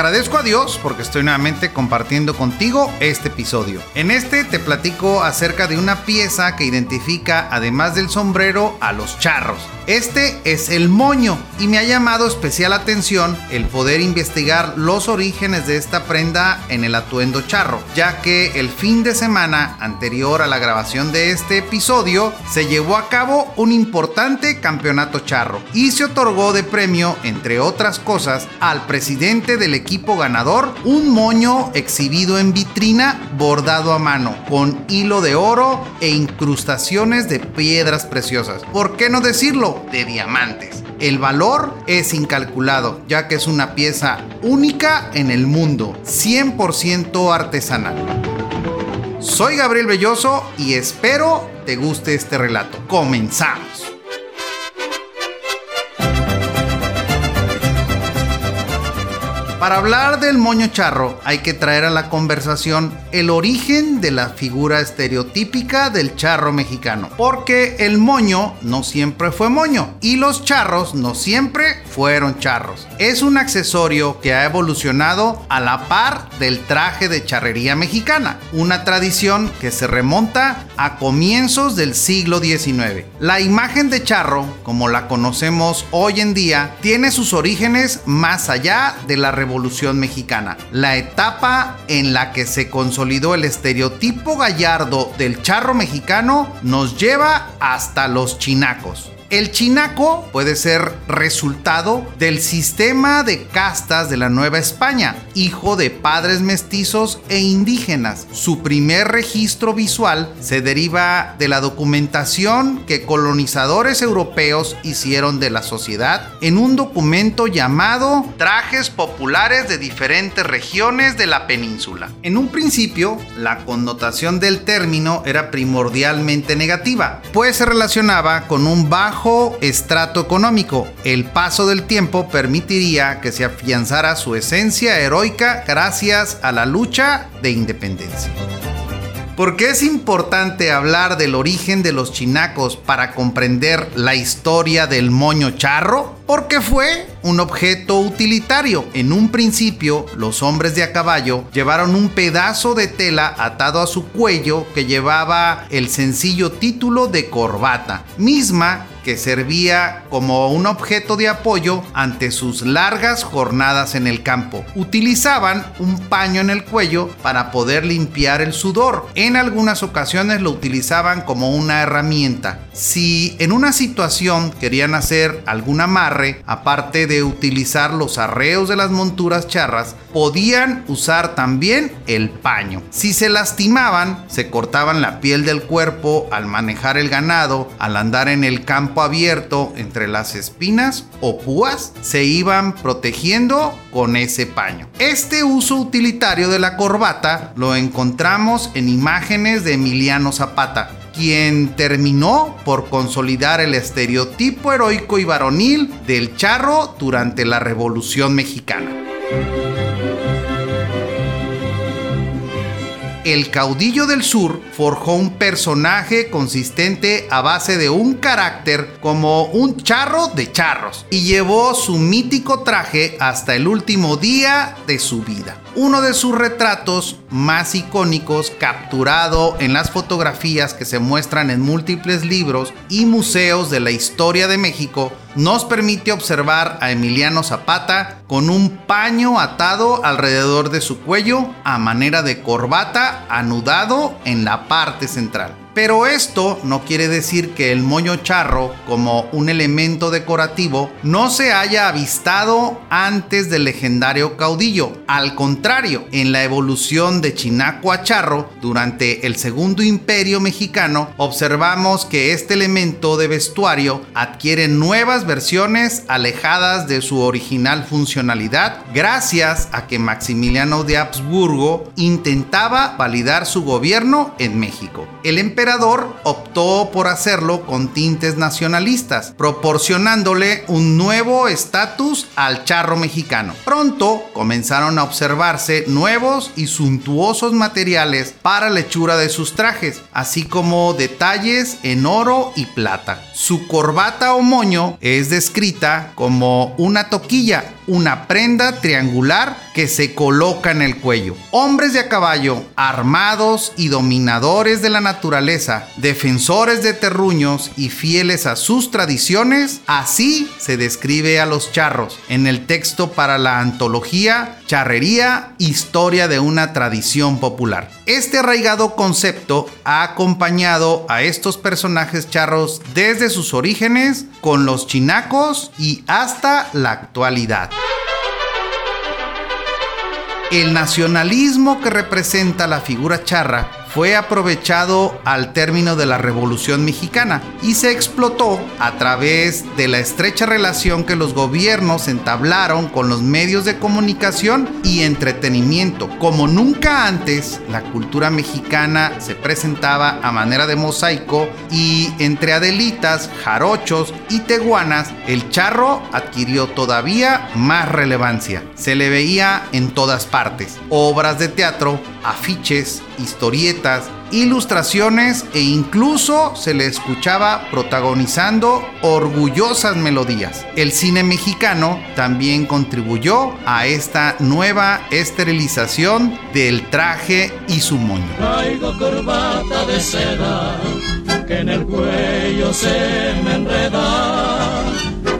Agradezco a Dios porque estoy nuevamente compartiendo contigo este episodio. En este te platico acerca de una pieza que identifica, además del sombrero, a los charros. Este es el moño y me ha llamado especial atención el poder investigar los orígenes de esta prenda en el atuendo charro, ya que el fin de semana anterior a la grabación de este episodio se llevó a cabo un importante campeonato charro y se otorgó de premio, entre otras cosas, al presidente del equipo ganador un moño exhibido en vitrina bordado a mano con hilo de oro e incrustaciones de piedras preciosas. ¿Por qué no decirlo? De diamantes. El valor es incalculado, ya que es una pieza única en el mundo, 100% artesanal. Soy Gabriel Belloso y espero te guste este relato. Comenzamos. Para hablar del moño charro hay que traer a la conversación el origen de la figura estereotípica del charro mexicano, porque el moño no siempre fue moño y los charros no siempre fueron charros. Es un accesorio que ha evolucionado a la par del traje de charrería mexicana, una tradición que se remonta a comienzos del siglo XIX. La imagen de charro, como la conocemos hoy en día, tiene sus orígenes más allá de la revolución Mexicana, la etapa en la que se consolidó el estereotipo gallardo del charro mexicano nos lleva hasta los chinacos. El chinaco puede ser resultado del sistema de castas de la Nueva España, hijo de padres mestizos e indígenas. Su primer registro visual se deriva de la documentación que colonizadores europeos hicieron de la sociedad en un documento llamado Trajes Populares de diferentes regiones de la península. En un principio, la connotación del término era primordialmente negativa, pues se relacionaba con un bajo estrato económico. El paso del tiempo permitiría que se afianzara su esencia heroica gracias a la lucha de independencia. ¿Por qué es importante hablar del origen de los chinacos para comprender la historia del moño charro? Porque fue un objeto utilitario. En un principio, los hombres de a caballo llevaron un pedazo de tela atado a su cuello que llevaba el sencillo título de corbata, misma que servía como un objeto de apoyo ante sus largas jornadas en el campo. Utilizaban un paño en el cuello para poder limpiar el sudor. En algunas ocasiones lo utilizaban como una herramienta. Si en una situación querían hacer algún amarre, aparte de utilizar los arreos de las monturas charras, podían usar también el paño. Si se lastimaban, se cortaban la piel del cuerpo al manejar el ganado, al andar en el campo abierto entre las espinas o púas, se iban protegiendo con ese paño. Este uso utilitario de la corbata lo encontramos en imágenes de Emiliano Zapata, quien terminó por consolidar el estereotipo heroico y varonil del charro durante la Revolución Mexicana. El caudillo del sur forjó un personaje consistente a base de un carácter como un charro de charros y llevó su mítico traje hasta el último día de su vida. Uno de sus retratos más icónicos, capturado en las fotografías que se muestran en múltiples libros y museos de la historia de México, nos permite observar a Emiliano Zapata con un paño atado alrededor de su cuello a manera de corbata anudado en la parte central. Pero esto no quiere decir que el moño charro, como un elemento decorativo, no se haya avistado antes del legendario caudillo. Al contrario, en la evolución de chinaco a charro durante el segundo imperio mexicano, observamos que este elemento de vestuario adquiere nuevas versiones alejadas de su original funcionalidad gracias a que Maximiliano de Habsburgo intentaba validar su gobierno en México. Emperador optó por hacerlo con tintes nacionalistas, proporcionándole un nuevo estatus al charro mexicano. Pronto comenzaron a observarse nuevos y suntuosos materiales para la hechura de sus trajes, así como detalles en oro y plata. Su corbata o moño es descrita como una toquilla, una prenda triangular que se coloca en el cuello. Hombres de a caballo, armados y dominadores de la naturaleza, defensores de terruños y fieles a sus tradiciones, así se describe a los charros en el texto para la antología Charrería, Historia de una tradición popular. Este arraigado concepto ha acompañado a estos personajes charros desde sus orígenes con los chinacos y hasta la actualidad. El nacionalismo que representa la figura charra fue aprovechado al término de la Revolución Mexicana y se explotó a través de la estrecha relación que los gobiernos entablaron con los medios de comunicación y entretenimiento. Como nunca antes, la cultura mexicana se presentaba a manera de mosaico y entre adelitas, jarochos y teguanas, el charro adquirió todavía más relevancia. Se le veía en todas partes. Obras de teatro, afiches, historietas, ilustraciones e incluso se le escuchaba protagonizando orgullosas melodías. El cine mexicano también contribuyó a esta nueva esterilización del traje y su moño. Traigo corbata de seda que en el cuello se me enreda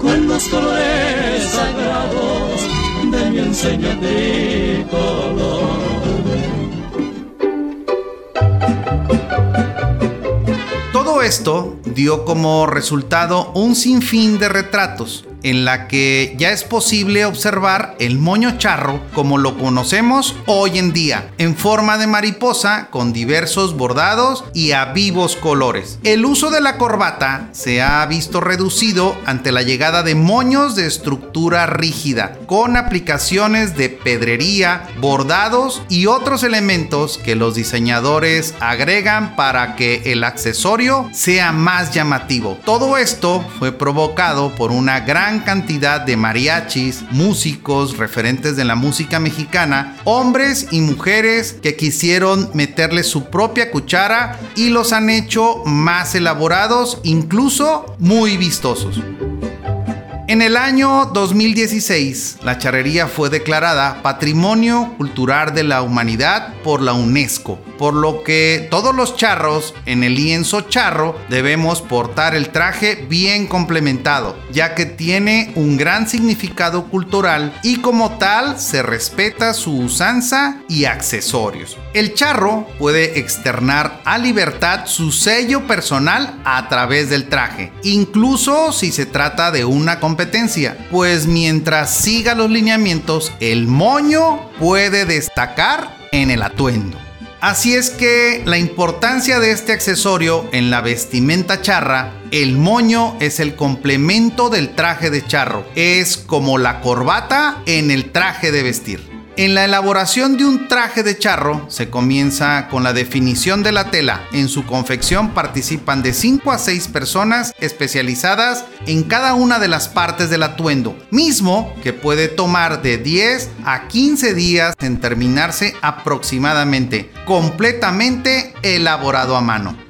con los colores sagrados de mi. Esto dio como resultado un sinfín de retratos en la que ya es posible observar el moño charro como lo conocemos hoy en día, en forma de mariposa con diversos bordados y a vivos colores. El uso de la corbata se ha visto reducido ante la llegada de moños de estructura rígida, con aplicaciones de pedrería, bordados y otros elementos que los diseñadores agregan para que el accesorio sea más llamativo. Todo esto fue provocado por una gran cantidad de mariachis, músicos, referentes de la música mexicana, hombres y mujeres que quisieron meterle su propia cuchara y los han hecho más elaborados, incluso muy vistosos. En el año 2016, la charrería fue declarada Patrimonio Cultural de la Humanidad por la UNESCO, por lo que todos los charros en el lienzo charro debemos portar el traje bien complementado, ya que tiene un gran significado cultural y como tal se respeta su usanza y accesorios. El charro puede externar a libertad su sello personal a través del traje, incluso si se trata de una competencia pues mientras siga los lineamientos, el moño puede destacar en el atuendo. Así es que la importancia de este accesorio en la vestimenta charra, el moño es el complemento del traje de charro, es como la corbata en el traje de vestir. En la elaboración de un traje de charro se comienza con la definición de la tela. En su confección participan de 5 a 6 personas especializadas en cada una de las partes del atuendo, mismo que puede tomar de 10 a 15 días en terminarse aproximadamente, completamente elaborado a mano.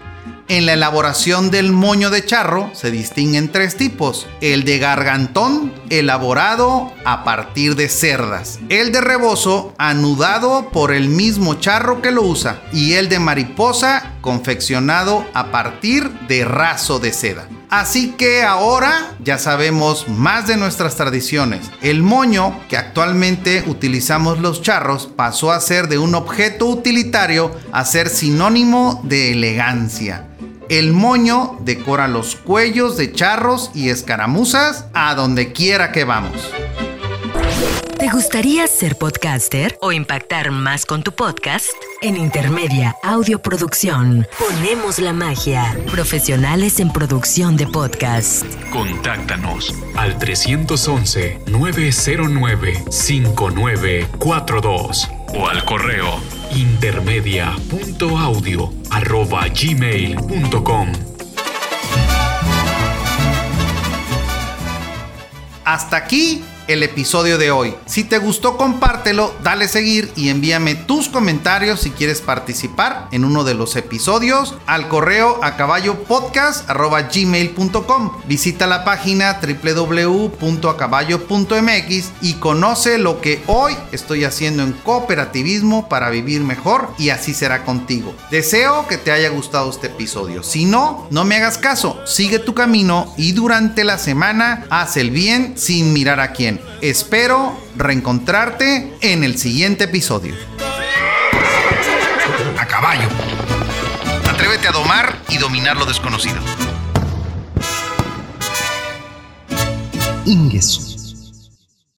En la elaboración del moño de charro se distinguen tres tipos. El de gargantón, elaborado a partir de cerdas. El de rebozo, anudado por el mismo charro que lo usa. Y el de mariposa, confeccionado a partir de raso de seda. Así que ahora ya sabemos más de nuestras tradiciones. El moño que actualmente utilizamos los charros pasó a ser de un objeto utilitario a ser sinónimo de elegancia. El moño decora los cuellos de charros y escaramuzas a donde quiera que vamos. ¿Te gustaría ser podcaster o impactar más con tu podcast? En Intermedia Audio Producción ponemos la magia. Profesionales en producción de podcast. Contáctanos al 311 909 5942 o al correo intermedia.audio.gmail.com Hasta aquí el episodio de hoy. Si te gustó, compártelo, dale seguir y envíame tus comentarios si quieres participar en uno de los episodios al correo a caballopodcast.gmail.com. Visita la página www.acaballo.mx y conoce lo que hoy estoy haciendo en cooperativismo para vivir mejor y así será contigo. Deseo que te haya gustado este episodio. Si no, no me hagas caso, sigue tu camino y durante la semana haz el bien sin mirar a quién. Espero reencontrarte en el siguiente episodio. A caballo. Atrévete a domar y dominar lo desconocido. Ingesu.